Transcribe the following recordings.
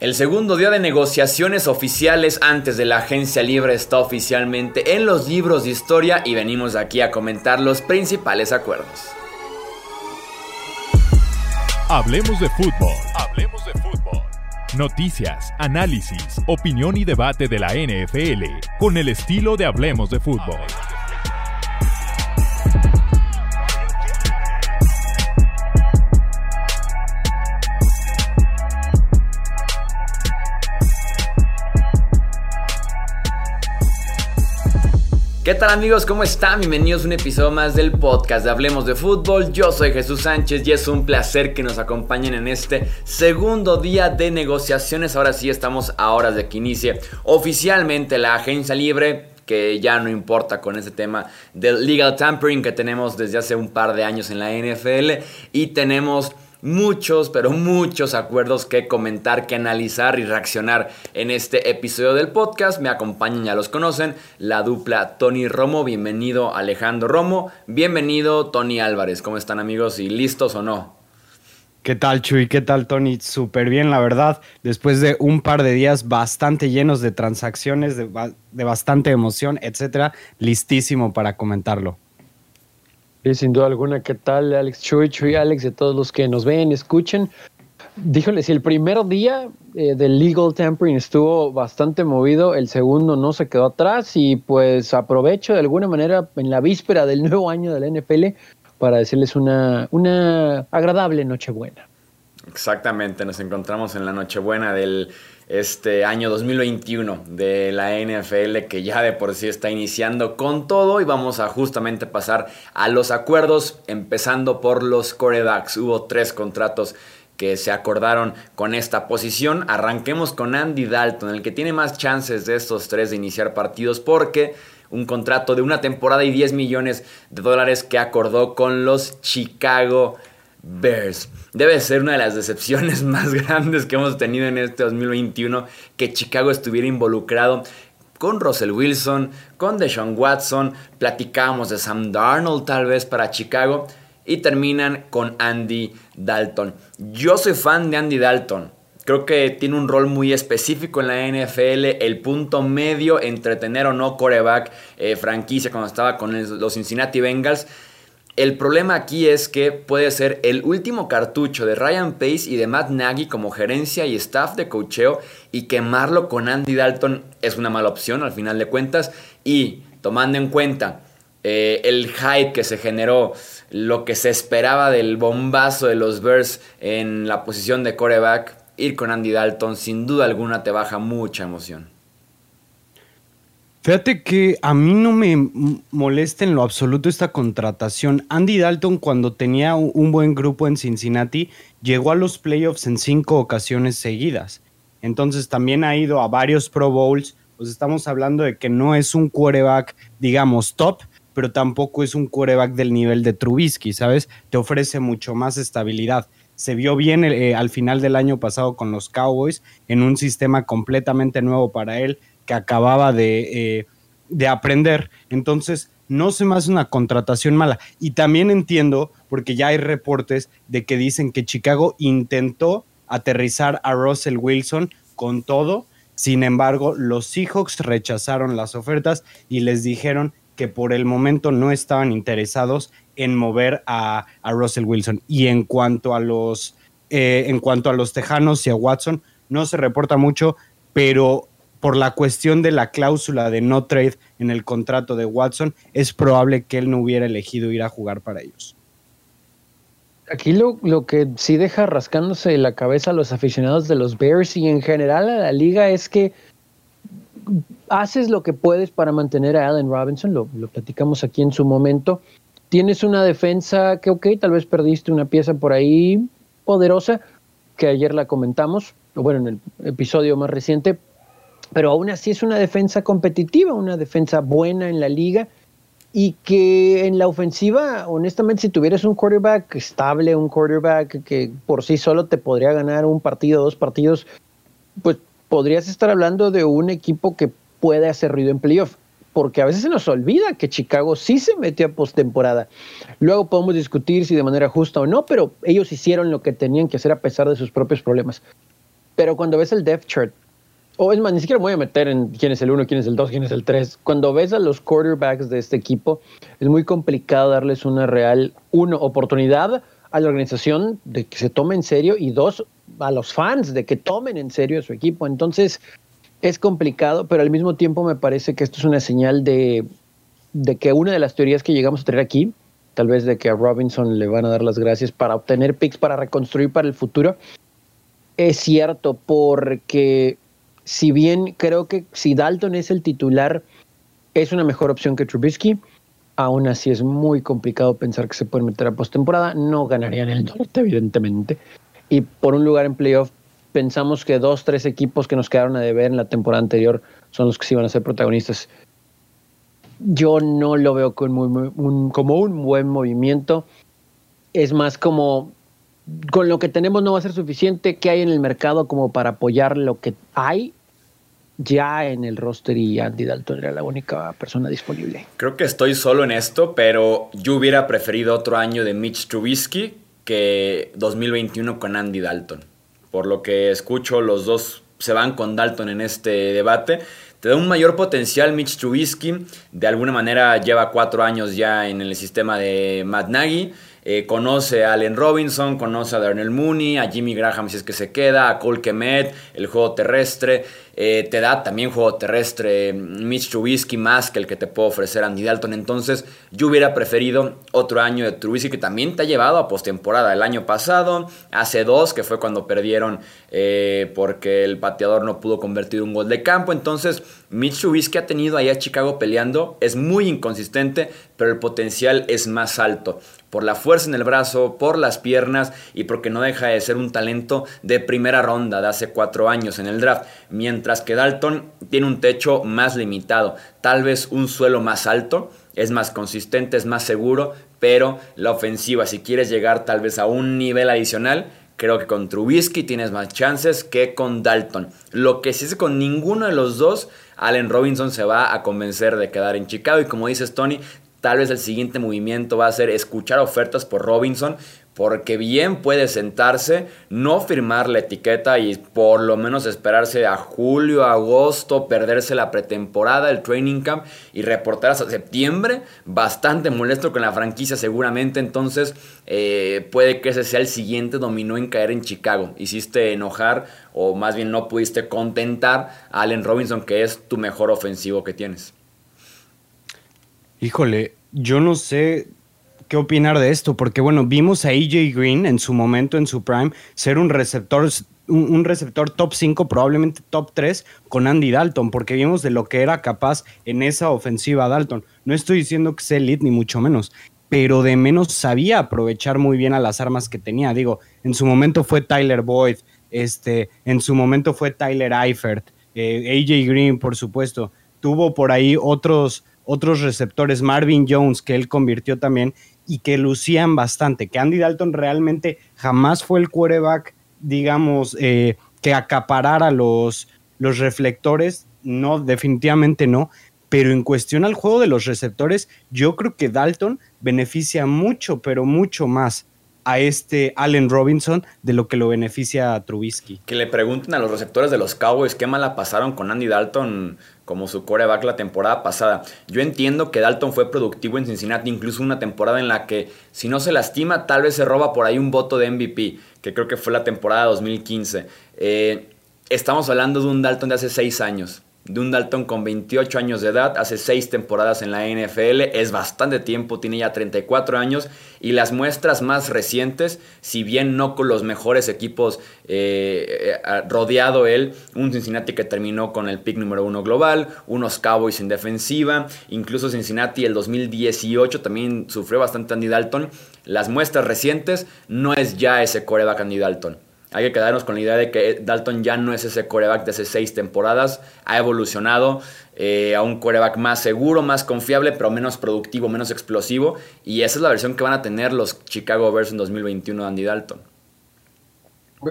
El segundo día de negociaciones oficiales antes de la agencia libre está oficialmente en los libros de historia y venimos aquí a comentar los principales acuerdos. Hablemos de fútbol. Hablemos de fútbol. Noticias, análisis, opinión y debate de la NFL con el estilo de Hablemos de fútbol. ¿Qué tal amigos? ¿Cómo están? Bienvenidos a un episodio más del podcast de Hablemos de Fútbol. Yo soy Jesús Sánchez y es un placer que nos acompañen en este segundo día de negociaciones. Ahora sí estamos a horas de que inicie oficialmente la agencia libre que ya no importa con ese tema del legal tampering que tenemos desde hace un par de años en la NFL y tenemos muchos, pero muchos acuerdos que comentar, que analizar y reaccionar en este episodio del podcast. Me acompañan, ya los conocen, la dupla Tony Romo. Bienvenido Alejandro Romo. Bienvenido Tony Álvarez. ¿Cómo están amigos? ¿Y listos o no? ¿Qué tal, Chuy? ¿Qué tal, Tony? Súper bien, la verdad. Después de un par de días bastante llenos de transacciones, de, de bastante emoción, etcétera, listísimo para comentarlo. Sí, sin duda alguna. ¿Qué tal, Alex Chuy, Chuy, Alex, de todos los que nos ven, escuchen? Díjole, si el primer día eh, del legal tampering estuvo bastante movido, el segundo no se quedó atrás y pues aprovecho de alguna manera en la víspera del nuevo año de la NFL para decirles una, una agradable Nochebuena. Exactamente, nos encontramos en la Nochebuena del este año 2021 de la NFL que ya de por sí está iniciando con todo y vamos a justamente pasar a los acuerdos empezando por los corebacks. Hubo tres contratos que se acordaron con esta posición. Arranquemos con Andy Dalton, el que tiene más chances de estos tres de iniciar partidos porque un contrato de una temporada y 10 millones de dólares que acordó con los Chicago Bears. Debe ser una de las decepciones más grandes que hemos tenido en este 2021 que Chicago estuviera involucrado con Russell Wilson, con Deshaun Watson, platicábamos de Sam Darnold tal vez para Chicago y terminan con Andy Dalton. Yo soy fan de Andy Dalton. Creo que tiene un rol muy específico en la NFL, el punto medio entre tener o no coreback eh, franquicia cuando estaba con los Cincinnati Bengals el problema aquí es que puede ser el último cartucho de Ryan Pace y de Matt Nagy como gerencia y staff de cocheo y quemarlo con Andy Dalton es una mala opción al final de cuentas y tomando en cuenta eh, el hype que se generó, lo que se esperaba del bombazo de los Bears en la posición de coreback, ir con Andy Dalton sin duda alguna te baja mucha emoción. Fíjate que a mí no me molesta en lo absoluto esta contratación. Andy Dalton cuando tenía un buen grupo en Cincinnati llegó a los playoffs en cinco ocasiones seguidas. Entonces también ha ido a varios Pro Bowls. Pues estamos hablando de que no es un quarterback, digamos, top, pero tampoco es un quarterback del nivel de Trubisky, ¿sabes? Te ofrece mucho más estabilidad. Se vio bien eh, al final del año pasado con los Cowboys en un sistema completamente nuevo para él que acababa de, eh, de aprender. Entonces, no se me hace una contratación mala. Y también entiendo, porque ya hay reportes de que dicen que Chicago intentó aterrizar a Russell Wilson con todo. Sin embargo, los Seahawks rechazaron las ofertas y les dijeron que por el momento no estaban interesados en mover a, Russell Wilson. Y en cuanto a los eh, en cuanto a los Tejanos y a Watson, no se reporta mucho, pero por la cuestión de la cláusula de no trade en el contrato de Watson, es probable que él no hubiera elegido ir a jugar para ellos. Aquí lo, lo, que sí deja rascándose la cabeza a los aficionados de los Bears y en general a la liga es que haces lo que puedes para mantener a Allen Robinson, lo, lo platicamos aquí en su momento. Tienes una defensa que, ok, tal vez perdiste una pieza por ahí poderosa, que ayer la comentamos, bueno, en el episodio más reciente, pero aún así es una defensa competitiva, una defensa buena en la liga y que en la ofensiva, honestamente, si tuvieras un quarterback estable, un quarterback que por sí solo te podría ganar un partido, dos partidos, pues podrías estar hablando de un equipo que puede hacer ruido en playoff. Porque a veces se nos olvida que Chicago sí se metió a postemporada. Luego podemos discutir si de manera justa o no, pero ellos hicieron lo que tenían que hacer a pesar de sus propios problemas. pero cuando ves el depth chart, o es más, ni siquiera me voy a meter en quién es el 1, quién es el 2, quién es el 3. Cuando ves a los quarterbacks de este equipo, es muy complicado darles una real, uno, oportunidad a la organización de que se tome en serio y dos, a los fans de que tomen en serio a su equipo. Entonces, es complicado, pero al mismo tiempo me parece que esto es una señal de, de que una de las teorías que llegamos a tener aquí, tal vez de que a Robinson le van a dar las gracias para obtener picks para reconstruir para el futuro, es cierto, porque si bien creo que si Dalton es el titular, es una mejor opción que Trubisky, aún así es muy complicado pensar que se pueden meter a postemporada, no ganarían el norte, evidentemente. Y por un lugar en playoff, pensamos que dos, tres equipos que nos quedaron a deber en la temporada anterior son los que sí van a ser protagonistas. Yo no lo veo como un buen movimiento. Es más como con lo que tenemos no va a ser suficiente. ¿Qué hay en el mercado como para apoyar lo que hay? Ya en el roster y Andy Dalton era la única persona disponible. Creo que estoy solo en esto, pero yo hubiera preferido otro año de Mitch Trubisky que 2021 con Andy Dalton. Por lo que escucho, los dos se van con Dalton en este debate. Te da un mayor potencial Mitch Trubisky. De alguna manera lleva cuatro años ya en el sistema de Matt Nagy. Eh, conoce a Allen Robinson, conoce a Darnell Mooney, a Jimmy Graham si es que se queda, a Cole Kemet, el juego terrestre. Eh, te da también juego terrestre Mitch Trubisky más que el que te puede ofrecer Andy Dalton. Entonces, yo hubiera preferido otro año de Trubisky que también te ha llevado a postemporada. El año pasado, hace dos, que fue cuando perdieron eh, porque el pateador no pudo convertir un gol de campo. Entonces, Mitch Trubisky ha tenido ahí a Chicago peleando. Es muy inconsistente, pero el potencial es más alto por la fuerza en el brazo, por las piernas y porque no deja de ser un talento de primera ronda de hace cuatro años en el draft, mientras que Dalton tiene un techo más limitado, tal vez un suelo más alto, es más consistente, es más seguro, pero la ofensiva, si quieres llegar tal vez a un nivel adicional, creo que con Trubisky tienes más chances que con Dalton. Lo que sí es con ninguno de los dos, Allen Robinson se va a convencer de quedar en Chicago y como dices Tony, Tal vez el siguiente movimiento va a ser escuchar ofertas por Robinson, porque bien puede sentarse, no firmar la etiqueta y por lo menos esperarse a julio, agosto, perderse la pretemporada, el training camp y reportar hasta septiembre. Bastante molesto con la franquicia seguramente, entonces eh, puede que ese sea el siguiente dominó en caer en Chicago. Hiciste enojar o más bien no pudiste contentar a Allen Robinson, que es tu mejor ofensivo que tienes. Híjole, yo no sé qué opinar de esto, porque bueno, vimos a AJ Green en su momento, en su prime, ser un receptor, un, receptor top 5, probablemente top 3, con Andy Dalton, porque vimos de lo que era capaz en esa ofensiva Dalton. No estoy diciendo que sea elite, ni mucho menos, pero de menos sabía aprovechar muy bien a las armas que tenía. Digo, en su momento fue Tyler Boyd, este, en su momento fue Tyler Eifert, eh, AJ Green, por supuesto. Tuvo por ahí otros otros receptores, Marvin Jones, que él convirtió también, y que lucían bastante, que Andy Dalton realmente jamás fue el quarterback, digamos, eh, que acaparara los, los reflectores, no, definitivamente no, pero en cuestión al juego de los receptores, yo creo que Dalton beneficia mucho, pero mucho más a este Allen Robinson de lo que lo beneficia a Trubisky. Que le pregunten a los receptores de los Cowboys qué mala pasaron con Andy Dalton como su coreback la temporada pasada. Yo entiendo que Dalton fue productivo en Cincinnati, incluso una temporada en la que si no se lastima, tal vez se roba por ahí un voto de MVP, que creo que fue la temporada 2015. Eh, estamos hablando de un Dalton de hace seis años de un Dalton con 28 años de edad, hace 6 temporadas en la NFL, es bastante tiempo, tiene ya 34 años y las muestras más recientes, si bien no con los mejores equipos eh, eh, rodeado él, un Cincinnati que terminó con el pick número 1 global, unos Cowboys en defensiva, incluso Cincinnati el 2018 también sufrió bastante Andy Dalton, las muestras recientes no es ya ese coreback Andy Dalton. Hay que quedarnos con la idea de que Dalton ya no es ese coreback de hace seis temporadas, ha evolucionado eh, a un coreback más seguro, más confiable, pero menos productivo, menos explosivo. Y esa es la versión que van a tener los Chicago Bears en 2021 de Andy Dalton.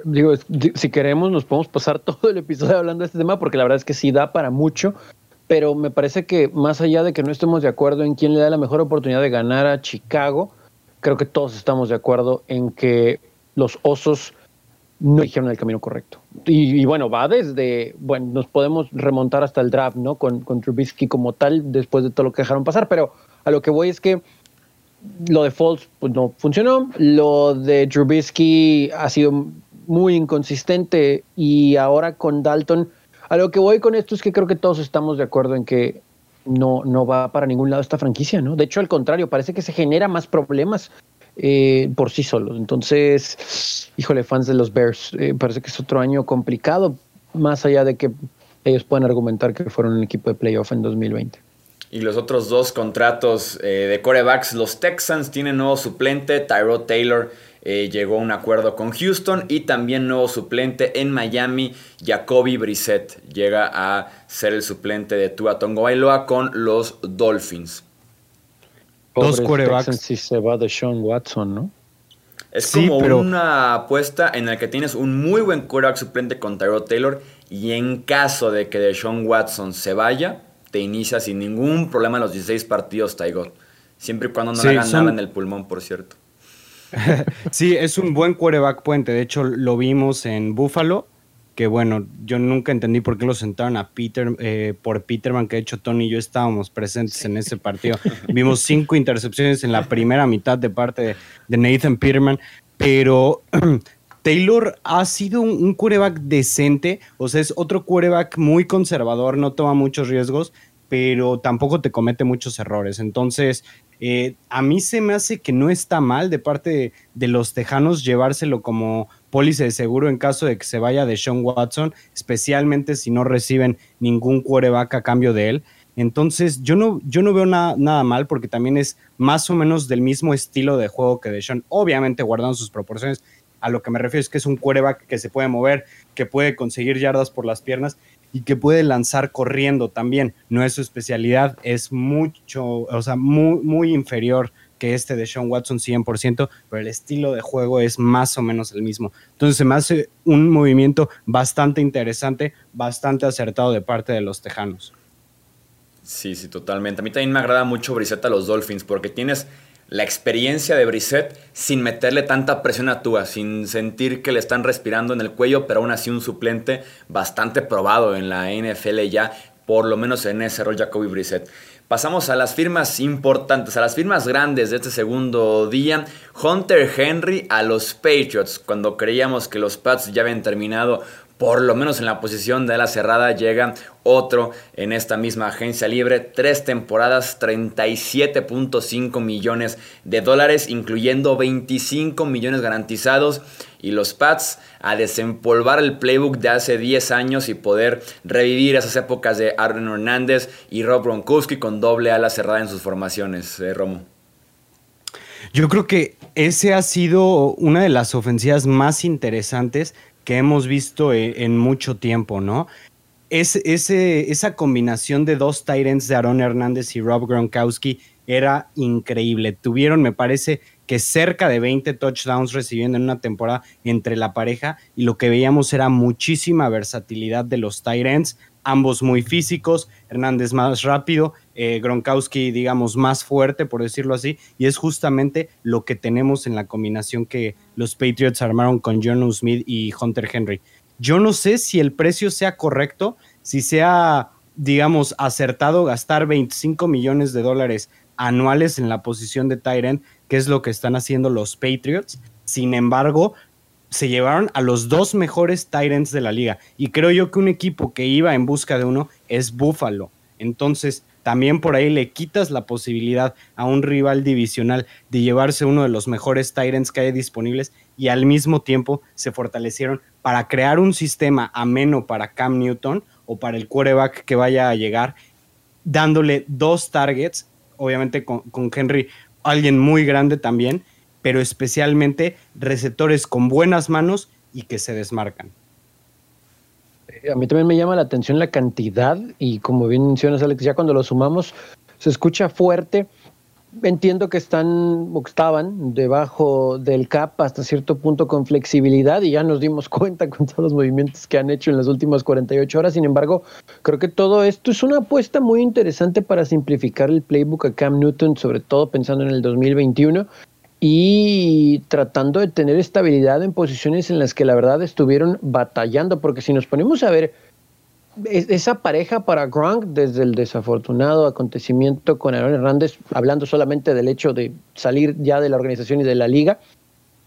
Digo, si queremos nos podemos pasar todo el episodio hablando de este tema porque la verdad es que sí da para mucho, pero me parece que más allá de que no estemos de acuerdo en quién le da la mejor oportunidad de ganar a Chicago, creo que todos estamos de acuerdo en que los Osos no dijeron el camino correcto. Y, bueno, va desde, bueno, nos podemos remontar hasta el draft, ¿no? Con, con Trubisky como tal, después de todo lo que dejaron pasar, pero a lo que voy es que lo de Falls pues, no funcionó, lo de Trubisky ha sido muy inconsistente y ahora con Dalton, a lo que voy con esto es que creo que todos estamos de acuerdo en que no, no va para ningún lado esta franquicia, ¿no? De hecho, al contrario, parece que se genera más problemas eh, por sí solos. Entonces, híjole, fans de los Bears, eh, parece que es otro año complicado, más allá de que ellos puedan argumentar que fueron un equipo de playoff en 2020. Y los otros dos contratos eh, de corebacks, los Texans tienen nuevo suplente, Tyrod Taylor llegó a un acuerdo con Houston y también nuevo suplente en Miami, Jacoby Brissett llega a ser el suplente de Tua Tongo Bailoa con los Dolphins dos quarterbacks. Si se va de Sean Watson, ¿no? Es como una apuesta en la que tienes un muy buen quarterback suplente con Tyrod Taylor y en caso de que de Sean Watson se vaya, te inicia sin ningún problema los 16 partidos Tyrod. Siempre y cuando no le hagan nada en el pulmón, por cierto. sí, es un buen quarterback puente. De hecho, lo vimos en Buffalo que bueno, yo nunca entendí por qué lo sentaron a Peter, eh, por Peterman, que de hecho Tony y yo estábamos presentes en ese partido. Vimos cinco intercepciones en la primera mitad de parte de, Nathan Peterman, pero Taylor ha sido un, un quarterback decente, o sea, es otro quarterback muy conservador, no toma muchos riesgos, pero tampoco te comete muchos errores. Entonces, eh, a mí se me hace que no está mal de parte de, los tejanos llevárselo como pólice de seguro en caso de que se vaya de Sean Watson, especialmente si no reciben ningún quarterback a cambio de él. Entonces, yo no, yo no veo nada mal porque también es más o menos del mismo estilo de juego que de Sean, obviamente guardando sus proporciones. A lo que me refiero es que es un quarterback que se puede mover, que puede conseguir yardas por las piernas y que puede lanzar corriendo también. No es su especialidad, es mucho, o sea, muy, muy inferior que este de Sean Watson 100%, pero el estilo de juego es más o menos el mismo. Entonces se me hace un movimiento bastante interesante, bastante acertado de parte de los Tejanos. Sí, sí, totalmente. A mí también me agrada mucho Brisetta a los Dolphins porque tienes la experiencia de Brissett sin meterle tanta presión a Tua, sin sentir que le están respirando en el cuello, pero aún así un suplente bastante probado en la NFL ya, por lo menos en ese rol Jacoby Brissett. Pasamos a las firmas importantes, a las firmas grandes de este segundo día. Hunter Henry a los Patriots, cuando creíamos que los Pats ya habían terminado por lo menos en la posición de la cerrada llega otro en esta misma agencia libre. Tres temporadas, 37.5 millones de dólares, incluyendo 25 millones garantizados. Y los Pats a desempolvar el playbook de hace 10 años y poder revivir esas épocas de Aaron Hernández y Rob Gronkowski con doble ala cerrada en sus formaciones, eh, Romo. Yo creo que ese ha sido una de las ofensivas más interesantes que hemos visto e, en, mucho tiempo, ¿no? Es, esa combinación de dos Tyrants de Aaron Hernández y Rob Gronkowski era increíble. Tuvieron, me parece, que cerca de 20 touchdowns recibiendo en una temporada entre la pareja y lo que veíamos era muchísima versatilidad de los Tyrants, ambos muy físicos, Hernández más rápido, eh, Gronkowski, digamos, más fuerte, por decirlo así, y es justamente lo que tenemos en la combinación que los Patriots armaron con John Smith y Hunter Henry. Yo no sé si el precio sea correcto, si sea, digamos, acertado gastar 25 millones de dólares anuales en la posición de Tyrant, que es lo que están haciendo los Patriots. Sin embargo, se llevaron a los dos mejores Tyrants de la liga. Y creo yo que un equipo que iba en busca de uno es Buffalo. Entonces, también por ahí le quitas la posibilidad a un rival divisional de llevarse uno de los mejores Tyrants que hay disponibles y al mismo tiempo se fortalecieron para crear un sistema ameno para Cam Newton o para el quarterback que vaya a llegar, dándole dos targets, obviamente con, con Henry, alguien muy grande también, pero especialmente receptores con buenas manos y que se desmarcan. A mí también me llama la atención la cantidad y como bien mencionas Alex, ya cuando lo sumamos se escucha fuerte. Entiendo que están estaban debajo del cap hasta cierto punto con flexibilidad y ya nos dimos cuenta con todos los movimientos que han hecho en las últimas 48 horas. Sin embargo, creo que todo esto es una apuesta muy interesante para simplificar el playbook a Cam Newton, sobre todo pensando en el 2021 y tratando de tener estabilidad en posiciones en las que la verdad estuvieron batallando, porque si nos ponemos a ver esa pareja para Gronk desde el desafortunado acontecimiento con Aaron Hernández, hablando solamente del hecho de salir ya de la organización y de la liga,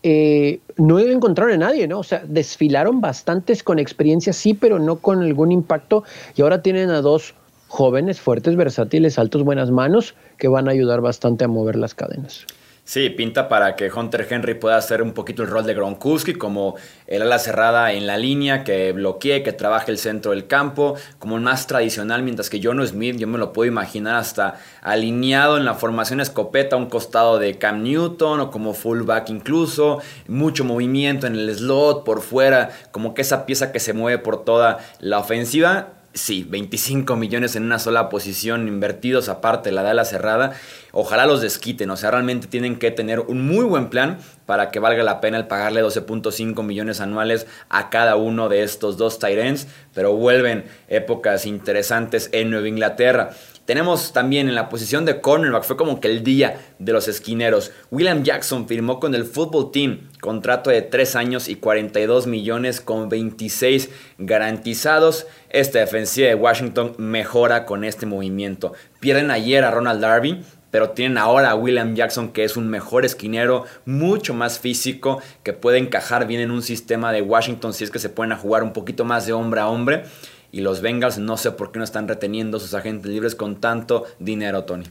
eh, no encontraron a nadie, ¿no? O sea, desfilaron bastantes con experiencia, sí, pero no con algún impacto. Y ahora tienen a dos jóvenes, fuertes, versátiles, altos, buenas manos, que van a ayudar bastante a mover las cadenas. Sí, pinta para que Hunter Henry pueda hacer un poquito el rol de Gronkowski, como el ala cerrada en la línea, que bloquee, que trabaje el centro del campo, como el más tradicional, mientras que Jono Smith, yo me lo puedo imaginar hasta alineado en la formación escopeta a un costado de Cam Newton o como fullback incluso, mucho movimiento en el slot por fuera, como que esa pieza que se mueve por toda la ofensiva Sí, 25 millones en una sola posición invertidos aparte la de la cerrada. Ojalá los desquiten, o sea, realmente tienen que tener un muy buen plan para que valga la pena el pagarle 12.5 millones anuales a cada uno de estos dos Tyrants, pero vuelven épocas interesantes en Nueva Inglaterra. Tenemos también en la posición de cornerback, fue como que el día de los esquineros. William Jackson firmó con el Football Team contrato de 3 años y 42 millones con 26 garantizados. Esta defensiva de Washington mejora con este movimiento. Pierden ayer a Ronald Darby, pero tienen ahora a William Jackson que es un mejor esquinero, mucho más físico, que puede encajar bien en un sistema de Washington si es que se pueden jugar un poquito más de hombre a hombre. Y los Bengals no sé por qué no están reteniendo sus agentes libres con tanto dinero, Tony.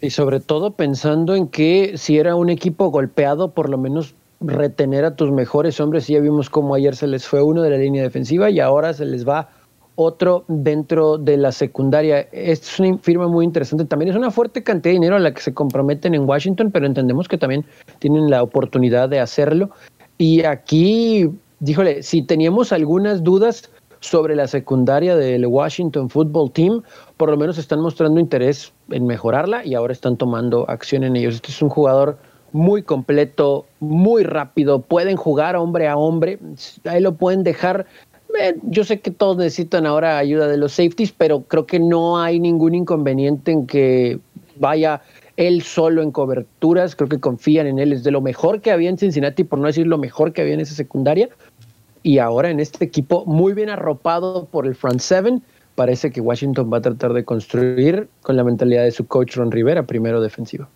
Y sobre todo pensando en que si era un equipo golpeado, por lo menos retener a tus mejores hombres. Ya vimos cómo ayer se les fue uno de la línea defensiva y ahora se les va otro dentro de la secundaria. Esta es una firma muy interesante. También es una fuerte cantidad de dinero a la que se comprometen en Washington, pero entendemos que también tienen la oportunidad de hacerlo. Y aquí, díjole, si teníamos algunas dudas, sobre la secundaria del Washington Football Team, por lo menos están mostrando interés en mejorarla y ahora están tomando acción en ellos. Este es un jugador muy completo, muy rápido, pueden jugar hombre a hombre, ahí lo pueden dejar. Eh, yo sé que todos necesitan ahora ayuda de los safeties, pero creo que no hay ningún inconveniente en que vaya él solo en coberturas, creo que confían en él, es de lo mejor que había en Cincinnati, por no decir lo mejor que había en esa secundaria, y ahora en este equipo muy bien arropado por el front seven, parece que Washington va a tratar de construir con la mentalidad de su coach Ron Rivera, primero defensivo.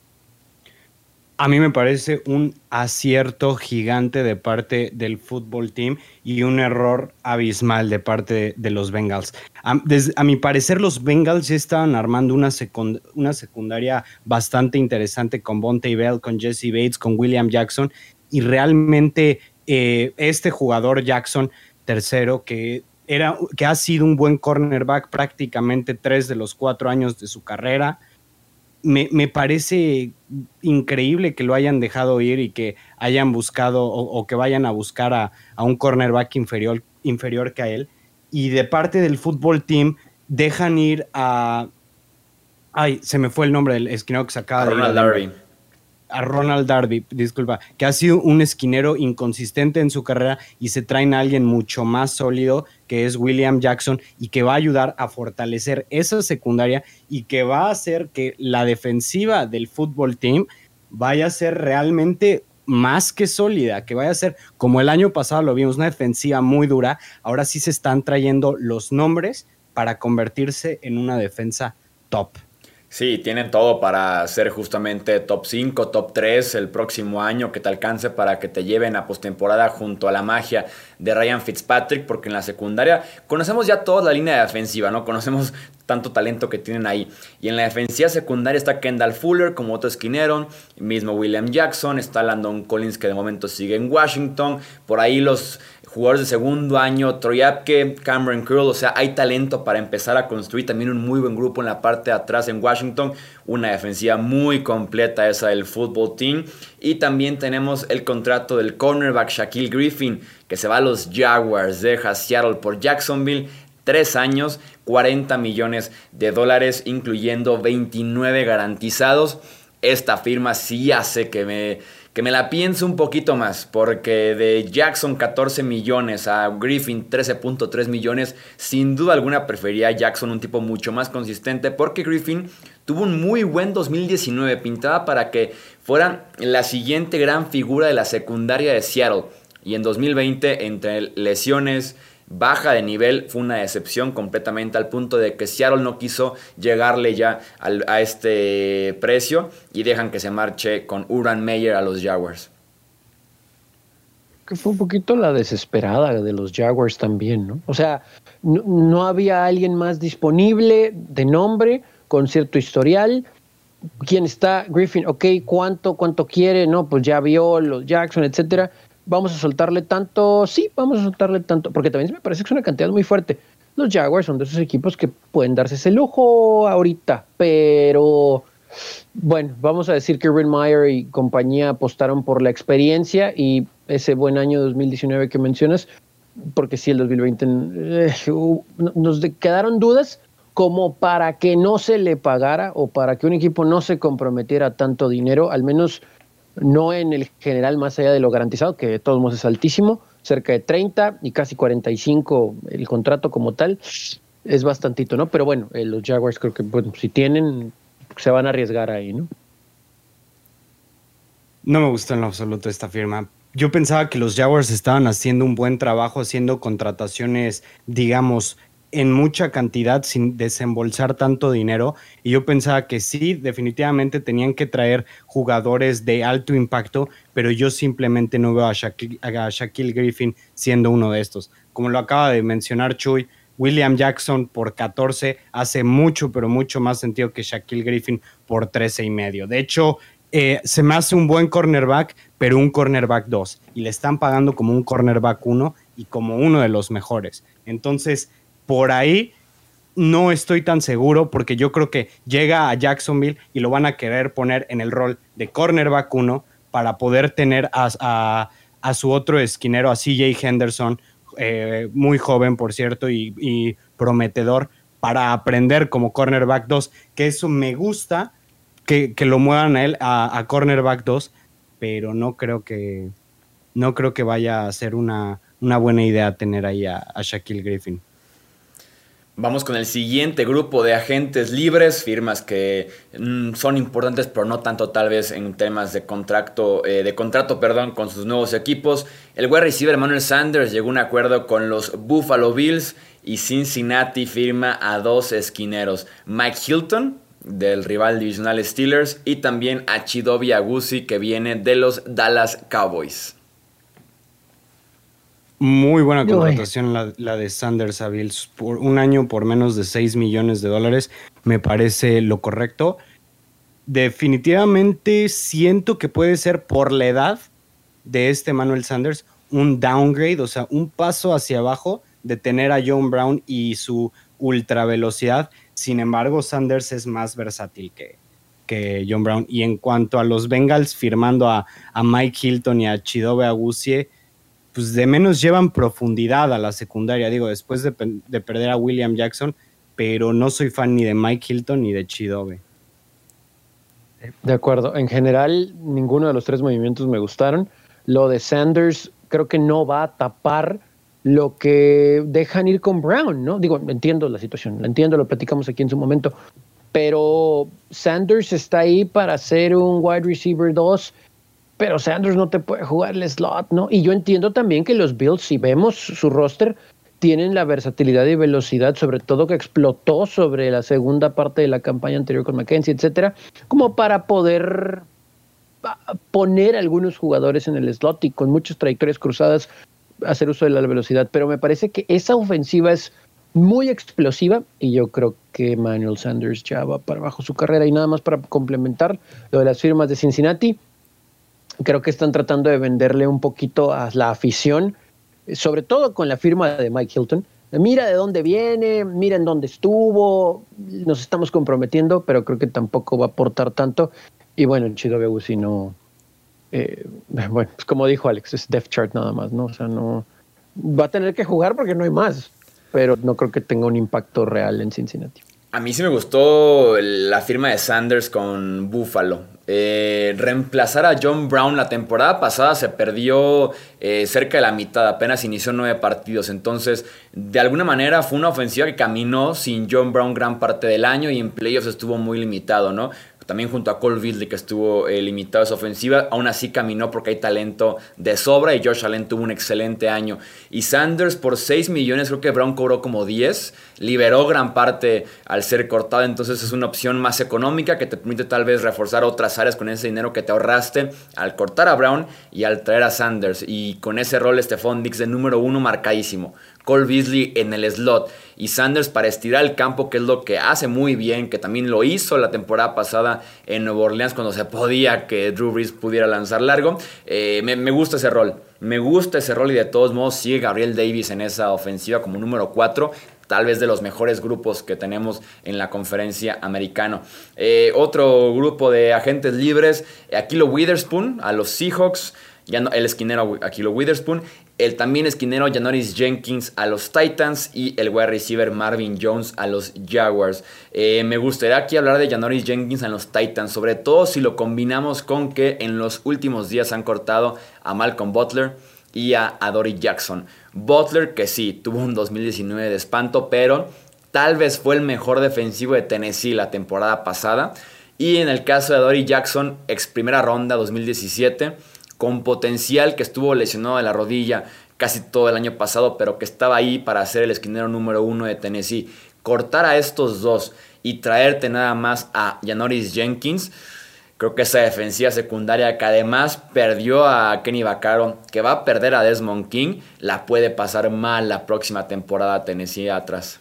A mí me parece un acierto gigante de parte del fútbol team y un error abismal de parte de, los Bengals. A, mi parecer, los Bengals ya estaban armando una, una secundaria bastante interesante con Bonte Bell, con Jesse Bates, con William Jackson y realmente eh, este jugador Jackson tercero, que, era, que ha sido un buen cornerback prácticamente tres de los cuatro años de su carrera. Me, parece increíble que lo hayan dejado ir y que hayan buscado o, que vayan a buscar a, un cornerback inferior, inferior que a él. Y de parte del fútbol team dejan ir a... Ay, se me fue el nombre del esquinero que se acaba de ir a Ronald Darby, disculpa, que ha sido un esquinero inconsistente en su carrera y se traen a alguien mucho más sólido que es William Jackson y que va a ayudar a fortalecer esa secundaria y que va a hacer que la defensiva del fútbol team vaya a ser realmente más que sólida, que vaya a ser como el año pasado lo vimos, una defensiva muy dura. Ahora sí se están trayendo los nombres para convertirse en una defensa top. Sí, tienen todo para ser justamente top 5, top 3 el próximo año que te alcance para que te lleven a postemporada junto a la magia de Ryan Fitzpatrick, porque en la secundaria conocemos ya toda la línea defensiva, ¿no? Conocemos tanto talento que tienen ahí. Y en la defensiva secundaria está Kendall Fuller como otro esquinero, mismo William Jackson, está Landon Collins que de momento sigue en Washington, por ahí los jugadores de segundo año, Troy Apke, Cameron Curl, o sea, hay talento para empezar a construir también un muy buen grupo en la parte de atrás en Washington, una defensiva muy completa esa del fútbol team y también tenemos el contrato del cornerback Shaquille Griffin que se va a los Jaguars, deja Seattle por Jacksonville, tres años, 40 millones de dólares, incluyendo 29 garantizados. Esta firma sí hace que me que me la pienso un poquito más, porque de Jackson 14 millones a Griffin 13.3 millones, sin duda alguna prefería a Jackson un tipo mucho más consistente, porque Griffin tuvo un muy buen 2019, pintaba para que fuera la siguiente gran figura de la secundaria de Seattle. Y en 2020, entre lesiones, baja de nivel, fue una decepción completamente al punto de que Seattle no quiso llegarle ya a este precio y dejan que se marche con Uran Meyer a los Jaguars. Que fue un poquito la desesperada de los Jaguars también, ¿no? O sea, no había alguien más disponible de nombre, con cierto historial. ¿Quién está? Griffin, ok, ¿cuánto, cuánto quiere? No, pues ya vio los Jackson, etcétera vamos a soltarle tanto, sí, vamos a soltarle tanto, porque también me parece que es una cantidad muy fuerte. Los Jaguars son de esos equipos que pueden darse ese lujo ahorita, pero bueno, vamos a decir que Rin Meyer y compañía apostaron por la experiencia y ese buen año 2019 que mencionas, porque sí, el 2020 eh, nos quedaron dudas como para que no se le pagara o para que un equipo no se comprometiera tanto dinero, al menos no en el general más allá de lo garantizado, que de todos modos es altísimo, cerca de 30 y casi 45 el contrato como tal, es bastantito, ¿no? Pero bueno, eh, los Jaguars creo que si tienen, se van a arriesgar ahí, ¿no? No me gusta en lo absoluto esta firma. Yo pensaba que los Jaguars estaban haciendo un buen trabajo, haciendo contrataciones, digamos, en mucha cantidad sin desembolsar tanto dinero. Y yo pensaba que sí, definitivamente tenían que traer jugadores de alto impacto, pero yo simplemente no veo a Shaquille, Griffin siendo uno de estos. Como lo acaba de mencionar Chuy, William Jackson por 14 hace mucho, pero mucho más sentido que Shaquille Griffin por 13 y medio. De hecho, eh, se me hace un buen cornerback, pero un cornerback 2. Y le están pagando como un cornerback 1 y como uno de los mejores. Entonces, por ahí no estoy tan seguro porque yo creo que llega a Jacksonville y lo van a querer poner en el rol de cornerback 1 para poder tener a, su otro esquinero, a CJ Henderson, eh, muy joven por cierto y, prometedor, para aprender como cornerback 2, que eso me gusta, que, lo muevan a él a, cornerback 2, pero no creo que, no creo que vaya a ser una, buena idea tener ahí a Shaquille Griffin. Vamos con el siguiente grupo de agentes libres, firmas que mm, son importantes, pero no tanto tal vez en temas de contrato, eh, de contrato, perdón, con sus nuevos equipos. El wide receiver Emmanuel Sanders llegó a un acuerdo con los Buffalo Bills y Cincinnati firma a dos esquineros, Mike Hilton del rival divisional Steelers y también a Chidobi Agusi que viene de los Dallas Cowboys. Muy buena contratación la, de Sanders a Bills. Por un año por menos de 6 millones de dólares me parece lo correcto. Definitivamente siento que puede ser por la edad de este Manuel Sanders un downgrade, o sea, un paso hacia abajo de tener a John Brown y su ultra velocidad. Sin embargo, Sanders es más versátil que, que John Brown. Y en cuanto a los Bengals firmando a, a Mike Hilton y a Chidobe Agusie, pues de menos llevan profundidad a la secundaria, digo, después de, perder a William Jackson, pero no soy fan ni de Mike Hilton ni de Chidobe. De acuerdo, en general ninguno de los tres movimientos me gustaron. Lo de Sanders creo que no va a tapar lo que dejan ir con Brown, ¿no? Digo, entiendo la situación, lo entiendo, lo platicamos aquí en su momento, pero Sanders está ahí para ser un wide receiver 2 pero Sanders no te puede jugar el slot, ¿no? Y yo entiendo también que los Bills, si vemos su roster, tienen la versatilidad y velocidad, sobre todo que explotó sobre la segunda parte de la campaña anterior con McKenzie, etcétera, como para poder ah, poner algunos jugadores en el slot y con muchas trayectorias cruzadas hacer uso de la velocidad. Pero me parece que esa ofensiva es muy explosiva y yo creo que Manuel Sanders ya va para abajo su carrera y nada más para complementar lo de las firmas de Cincinnati creo que están tratando de venderle un poquito a la afición, sobre todo con la firma de Mike Hilton. Mira de dónde viene, mira en dónde estuvo, nos estamos comprometiendo, pero creo que tampoco va a aportar tanto. Y bueno, Chido Begusi no. Eh, bueno, pues como dijo Alex, es Death Chart nada más, ¿no? O sea, no. Va a tener que jugar porque no hay más, pero no creo que tenga un impacto real en Cincinnati. A mí sí me gustó la firma de Sanders con Buffalo. Eh, reemplazar a John Brown la temporada pasada se perdió eh, cerca de la mitad, apenas inició nueve partidos. Entonces, de alguna manera fue una ofensiva que caminó sin John Brown gran parte del año y en playoffs estuvo muy limitado, ¿no? También junto a Cole Beasley que estuvo eh, limitado a esa ofensiva, aún así caminó porque hay talento de sobra y Josh Allen tuvo un excelente año. Y Sanders por 6 millones, creo que Brown cobró como 10, liberó gran parte al ser cortado, entonces es una opción más económica que te permite tal vez reforzar otras áreas con ese dinero que te ahorraste al cortar a Brown y al traer a Sanders. Y con ese rol Stephon Dix de número uno marcadísimo. Cole Beasley en el slot y Sanders para estirar el campo, que es lo que hace muy bien, que también lo hizo la temporada pasada en Nueva Orleans cuando se podía que Drew Brees pudiera lanzar largo. Eh, me, gusta ese rol, me gusta ese rol y de todos modos sigue Gabriel Davis en esa ofensiva como número 4 tal vez de los mejores grupos que tenemos en la conferencia americana. Eh, otro grupo de agentes libres, Aquilo Witherspoon a los Seahawks, ya el esquinero Aquilo Witherspoon, el también esquinero Janoris Jenkins a los Titans y el wide receiver Marvin Jones a los Jaguars. Eh, me gustaría aquí hablar de Janoris Jenkins a los Titans, sobre todo si lo combinamos con que en los últimos días han cortado a Malcolm Butler y a, Dory Jackson. Butler que sí, tuvo un 2019 de espanto, pero tal vez fue el mejor defensivo de Tennessee la temporada pasada. Y en el caso de Dory Jackson, ex primera ronda 2017 con potencial que estuvo lesionado de la rodilla casi todo el año pasado, pero que estaba ahí para ser el esquinero número uno de Tennessee. Cortar a estos dos y traerte nada más a Janoris Jenkins, creo que esa defensiva secundaria que además perdió a Kenny Vaccaro, que va a perder a Desmond King, la puede pasar mal la próxima temporada Tennessee atrás.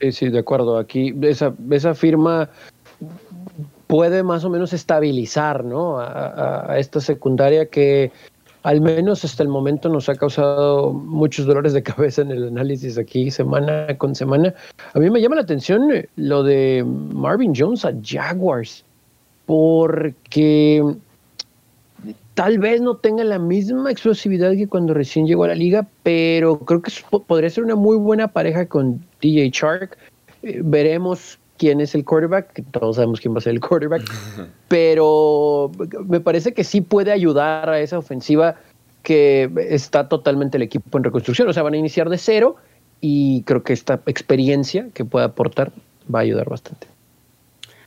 Sí, sí, de acuerdo. Aquí esa, esa firma puede más o menos estabilizar ¿no? a, esta secundaria que al menos hasta el momento nos ha causado muchos dolores de cabeza en el análisis aquí semana con semana. A mí me llama la atención lo de Marvin Jones a Jaguars, porque tal vez no tenga la misma explosividad que cuando recién llegó a la liga, pero creo que podría ser una muy buena pareja con DJ Shark. Eh, veremos quién es el quarterback, que todos sabemos quién va a ser el quarterback, pero me parece que sí puede ayudar a esa ofensiva que está totalmente el equipo en reconstrucción. O sea, van a iniciar de cero y creo que esta experiencia que puede aportar va a ayudar bastante.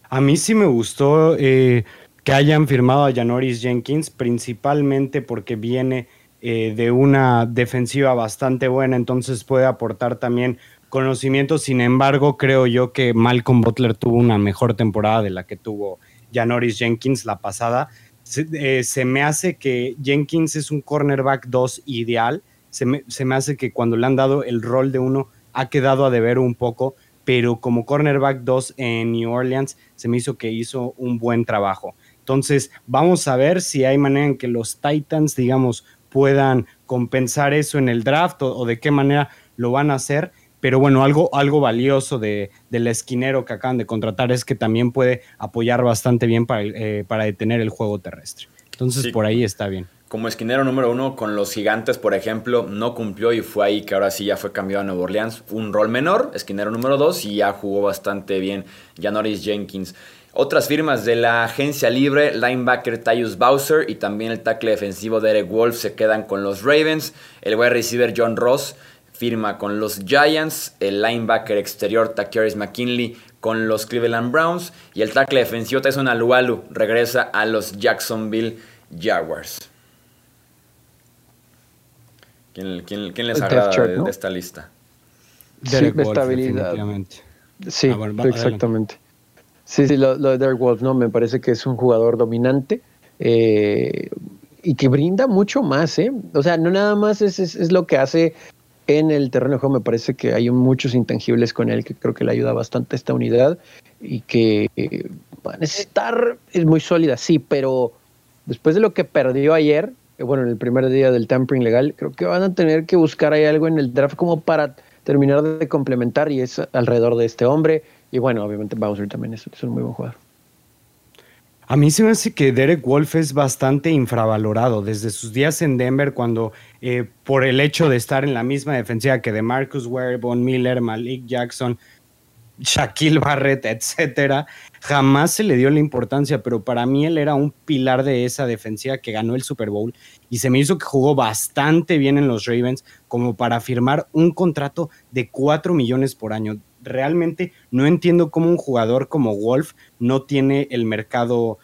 A mí sí me gustó eh, que hayan firmado a Janoris Jenkins, principalmente porque viene eh, de una defensiva bastante buena, entonces puede aportar también conocimiento. Sin embargo, creo yo que Malcolm Butler tuvo una mejor temporada de la que tuvo Janoris Jenkins la pasada. Se, eh, me hace que Jenkins es un cornerback 2 ideal. Se me, se me, hace que cuando le han dado el rol de uno ha quedado a deber un poco, pero como cornerback 2 en New Orleans se me hizo que hizo un buen trabajo. Entonces, vamos a ver si hay manera en que los Titans, digamos, puedan compensar eso en el draft o de qué manera lo van a hacer pero bueno, algo, algo valioso de, del esquinero que acaban de contratar es que también puede apoyar bastante bien para, eh, para detener el juego terrestre. Entonces por ahí está bien. Como esquinero número uno con los gigantes, por ejemplo, no cumplió y fue ahí que ahora sí ya fue cambiado a Nueva Orleans. Un rol menor, esquinero número dos, y ya jugó bastante bien Janoris Jenkins. Otras firmas de la agencia libre, linebacker Tyus Bowser y también el tackle defensivo Derek Wolf se quedan con los Ravens. El wide receiver John Ross firma con los Giants, el linebacker exterior Takeris McKinley con los Cleveland Browns y el tackle defensivo Tyson Alualu regresa a los Jacksonville Jaguars. ¿Quién, les agrada de, esta lista? sí, estabilidad. Sí, ah, exactamente. Sí, sí, lo, de Derek Wolf, ¿no? Me parece que es un jugador dominante eh, y que brinda mucho más, ¿eh? O sea, no nada más es, es lo que hace en el terreno de juego me parece que hay muchos intangibles con él que creo que le ayuda bastante a esta unidad y que va a necesitar, es muy sólida, sí, pero después de lo que perdió ayer, eh, bueno, en el primer día del tampering legal, creo que van a tener que buscar ahí algo en el draft como para terminar de complementar y es alrededor de este hombre. Y bueno, obviamente Bowser también es, es un muy buen jugador. A mí se me hace que Derek Wolf es bastante infravalorado. Desde sus días en Denver cuando eh, por el hecho de estar en la misma defensiva que de Marcus Ware, Von Miller, Malik Jackson, Shaquille Barrett, etcétera, jamás se le dio la importancia, pero para mí él era un pilar de esa defensiva que ganó el Super Bowl y se me hizo que jugó bastante bien en los Ravens como para firmar un contrato de 4 millones por año. Realmente no entiendo cómo un jugador como Wolf no tiene el mercado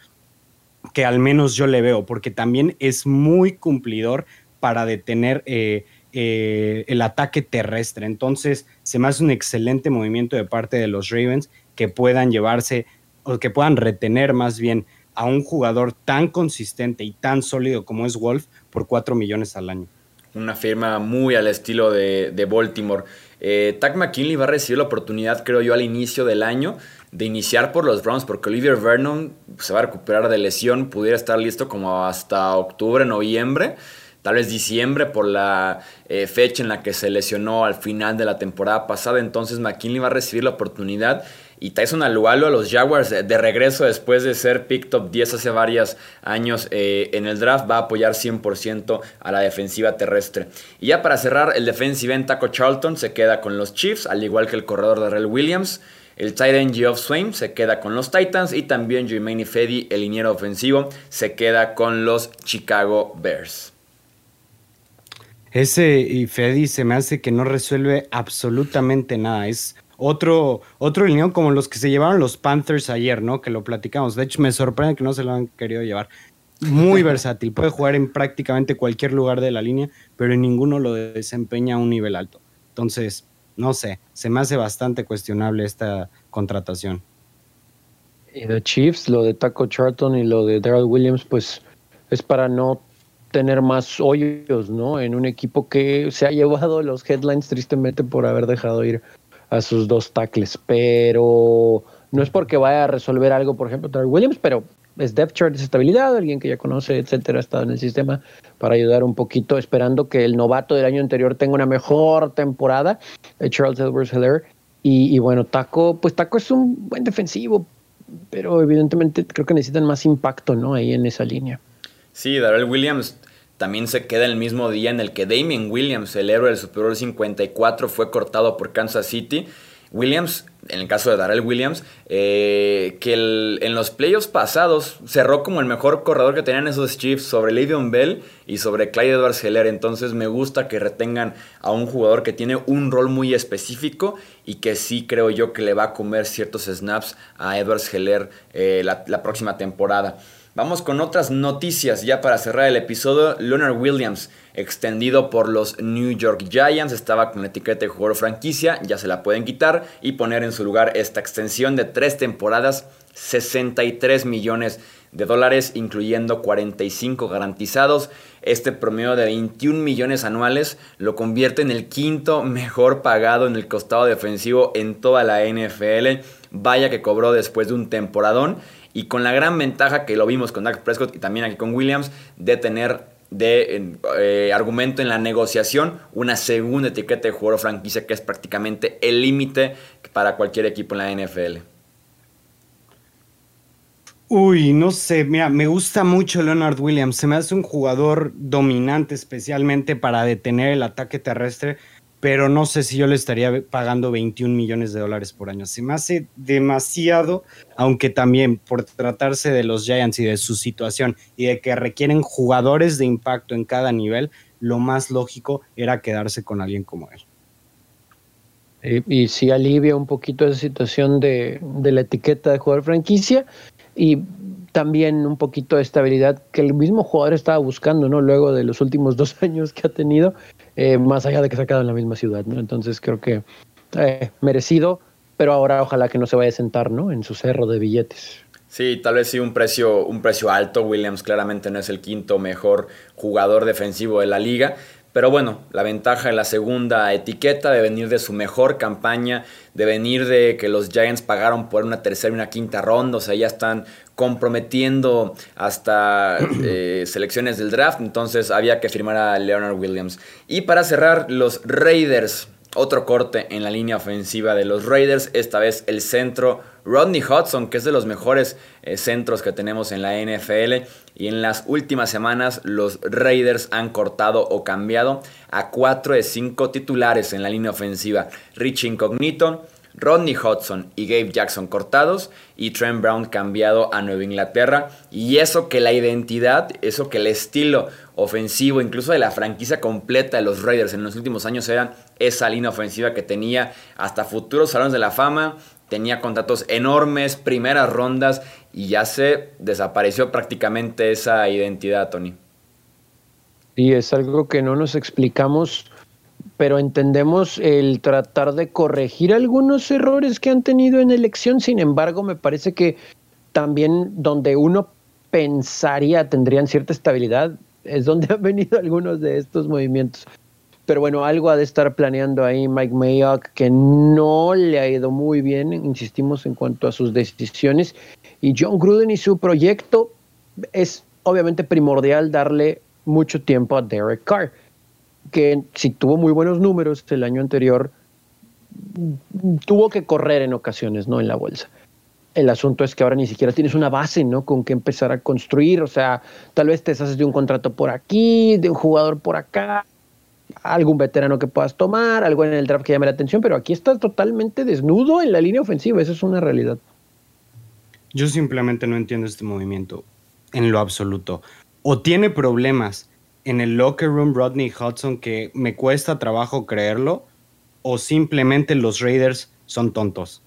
que al menos yo le veo, porque también es muy cumplidor para detener eh, eh, el ataque terrestre. Entonces, se me hace un excelente movimiento de parte de los Ravens que puedan llevarse o que puedan retener más bien a un jugador tan consistente y tan sólido como es Wolf por 4 millones al año. Una firma muy al estilo de, de Baltimore. Eh, Tack McKinley va a recibir la oportunidad, creo yo, al inicio del año de iniciar por los Browns, porque Olivier Vernon se va a recuperar de lesión, pudiera estar listo como hasta octubre, noviembre tal vez diciembre por la eh, fecha en la que se lesionó al final de la temporada pasada. Entonces McKinley va a recibir la oportunidad. Y Tyson Alualo a los Jaguars de regreso después de ser pick top 10 hace varios años eh, en el draft va a apoyar 100% a la defensiva terrestre. Y ya para cerrar, el defensive end Taco Charlton se queda con los Chiefs, al igual que el corredor de Rel Williams. El tight end Geoff Swain se queda con los Titans y también Jermaine Fedi, el liniero ofensivo, se queda con los Chicago Bears. Ese Freddy se me hace que no resuelve absolutamente nada. Es otro, otro línea como los que se llevaron los Panthers ayer, ¿no? Que lo platicamos. De hecho, me sorprende que no se lo han querido llevar. Muy versátil, puede jugar en prácticamente cualquier lugar de la línea, pero en ninguno lo desempeña a un nivel alto. Entonces, no sé, se me hace bastante cuestionable esta contratación. Y de Chiefs, lo de Taco Charlton y lo de Daryl Williams, pues es para no tener más hoyos, ¿no? En un equipo que se ha llevado los headlines tristemente por haber dejado ir a sus dos tackles, pero no es porque vaya a resolver algo, por ejemplo, Terry Williams, pero es depth chart, es estabilidad, alguien que ya conoce, etcétera, ha estado en el sistema para ayudar un poquito, esperando que el novato del año anterior tenga una mejor temporada, eh, Charles Edwards Heller. Y, y, bueno, Taco, pues Taco es un buen defensivo, pero evidentemente creo que necesitan más impacto, ¿no? Ahí en esa línea. Sí, Darrell Williams también se queda el mismo día en el que Damien Williams, el héroe del Super Bowl 54, fue cortado por Kansas City. Williams, en el caso de Darrell Williams, eh, que en los playoffs pasados cerró como el mejor corredor que tenían esos Chiefs sobre Le'Veon Bell y sobre Clyde Edwards Heller. Entonces me gusta que retengan a un jugador que tiene un rol muy específico y que sí creo yo que le va a comer ciertos snaps a Edwards Heller eh, la próxima temporada. Vamos con otras noticias ya para cerrar el episodio. Leonard Williams, extendido por los New York Giants, estaba con la etiqueta de jugador franquicia, ya se la pueden quitar y poner en su lugar esta extensión de tres temporadas, 63 millones de dólares, incluyendo 45 garantizados. Este promedio de 21 millones anuales lo convierte en el quinto mejor pagado en el costado defensivo en toda la NFL. Vaya que cobró después de un temporadón y con la gran ventaja que lo vimos con Dak Prescott y también aquí con Williams de tener de eh, argumento en la negociación una segunda etiqueta de jugador franquicia que es prácticamente el límite para cualquier equipo en la NFL. Uy, no sé, mira, me gusta mucho Leonard Williams, se me hace un jugador dominante especialmente para detener el ataque terrestre pero no sé si yo le estaría pagando 21 millones de dólares por año. Se me hace demasiado, aunque también por tratarse de los Giants y de su situación y de que requieren jugadores de impacto en cada nivel, lo más lógico era quedarse con alguien como él. y sí alivia un poquito esa situación de, de la etiqueta de jugador franquicia y también un poquito de estabilidad que el mismo jugador estaba buscando, ¿no? Luego de los últimos dos años que ha tenido eh, más allá de que se ha quedado en la misma ciudad, ¿no? Entonces creo que eh, merecido, pero ahora ojalá que no se vaya a sentar, ¿no? En su cerro de billetes. Sí, tal vez sí un precio, un precio alto. Williams claramente no es el quinto mejor jugador defensivo de la liga, pero bueno, la ventaja de la segunda etiqueta de venir de su mejor campaña, de venir de que los Giants pagaron por una tercera y una quinta ronda, o sea, ya están comprometiendo hasta eh, selecciones del draft, entonces había que firmar a Leonard Williams. Y para cerrar, los Raiders, otro corte en la línea ofensiva de los Raiders, esta vez el centro Rodney Hudson, que es de los mejores eh, centros que tenemos en la NFL. Y en las últimas semanas los Raiders han cortado o cambiado a 4 de 5 titulares en la línea ofensiva. Rich Incognito, Rodney Hudson y Gabe Jackson cortados y Trent Brown cambiado a Nueva Inglaterra. Y eso que la identidad, eso que el estilo ofensivo, incluso de la franquicia completa de los Raiders en los últimos años era esa línea ofensiva que tenía hasta futuros salones de la fama, tenía contratos enormes, primeras rondas y ya se desapareció prácticamente esa identidad, Tony. Y es algo que no nos explicamos, pero entendemos el tratar de corregir algunos errores que han tenido en elección. Sin embargo, me parece que también donde uno pensaría tendrían cierta estabilidad, es donde han venido algunos de estos movimientos. Pero bueno, algo ha de estar planeando ahí Mike Mayock que no le ha ido muy bien, insistimos en cuanto a sus decisiones. Y John Gruden y su proyecto es obviamente primordial darle mucho tiempo a Derek Carr, que si tuvo muy buenos números el año anterior, tuvo que correr en ocasiones, ¿no? En la bolsa. El asunto es que ahora ni siquiera tienes una base, ¿no? Con que empezar a construir. O sea, tal vez te haces de un contrato por aquí, de un jugador por acá, algún veterano que puedas tomar, algo en el draft que llame la atención, pero aquí estás totalmente desnudo en la línea ofensiva. Esa es una realidad. Yo simplemente no entiendo este movimiento en lo absoluto. O tiene problemas en el locker room Rodney Hudson que me cuesta trabajo creerlo, o simplemente los Raiders son tontos.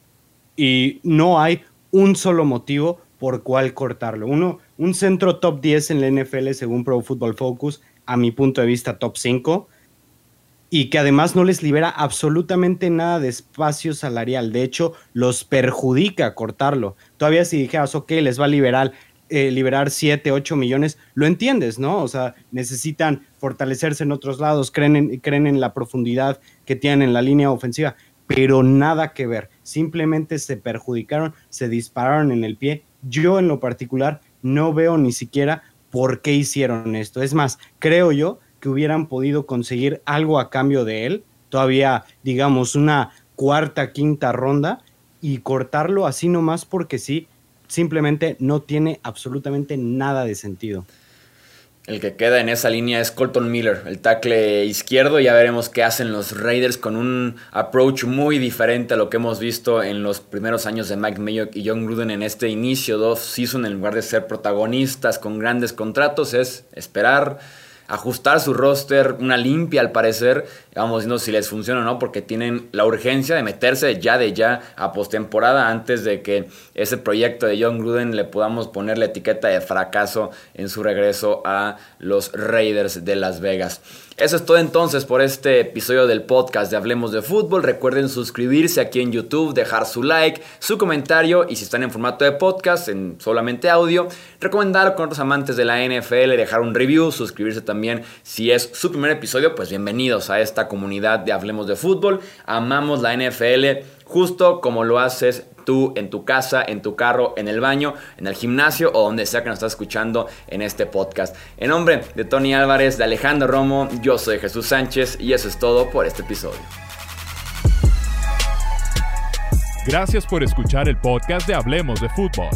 Y no hay un solo motivo por cuál cortarlo. Uno, un centro top 10 en la NFL según Pro Football Focus, a mi punto de vista top 5, y que además no les libera absolutamente nada de espacio salarial. De hecho, los perjudica cortarlo. Todavía si dijeras, ok, les va a liberar, eh, liberar 7, 8 millones, lo entiendes, ¿no? O sea, necesitan fortalecerse en otros lados, creen en, creen en la profundidad que tienen en la línea ofensiva, pero nada que ver. Simplemente se perjudicaron, se dispararon en el pie. Yo en lo particular no veo ni siquiera por qué hicieron esto. Es más, creo yo que hubieran podido conseguir algo a cambio de él, todavía digamos una cuarta, quinta ronda y cortarlo así nomás porque sí, simplemente no tiene absolutamente nada de sentido. El que queda en esa línea es Colton Miller, el tackle izquierdo. Ya veremos qué hacen los Raiders con un approach muy diferente a lo que hemos visto en los primeros años de Mike Mayock y John Gruden en este inicio de season. En lugar de ser protagonistas con grandes contratos, es esperar ajustar su roster, una limpia al parecer. Vamos viendo si les funciona o no, porque tienen la urgencia de meterse ya de ya a postemporada antes de que ese proyecto de John Gruden le podamos poner la etiqueta de fracaso en su regreso a los Raiders de Las Vegas. Eso es todo entonces por este episodio del podcast de Hablemos de Fútbol. Recuerden suscribirse aquí en YouTube, dejar su like, su comentario y si están en formato de podcast, en solamente audio, recomendar con otros amantes de la NFL, dejar un review, suscribirse también si es su primer episodio, pues bienvenidos a esta comunidad de Hablemos de Fútbol. Amamos la NFL justo como lo haces tú en tu casa, en tu carro, en el baño, en el gimnasio o donde sea que nos estás escuchando en este podcast. En nombre de Tony Álvarez, de Alejandro Romo, yo soy Jesús Sánchez y eso es todo por este episodio. Gracias por escuchar el podcast de Hablemos de Fútbol.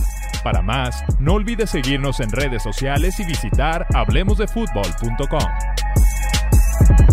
Para más, no olvides seguirnos en redes sociales y visitar hablemosdefutbol.com.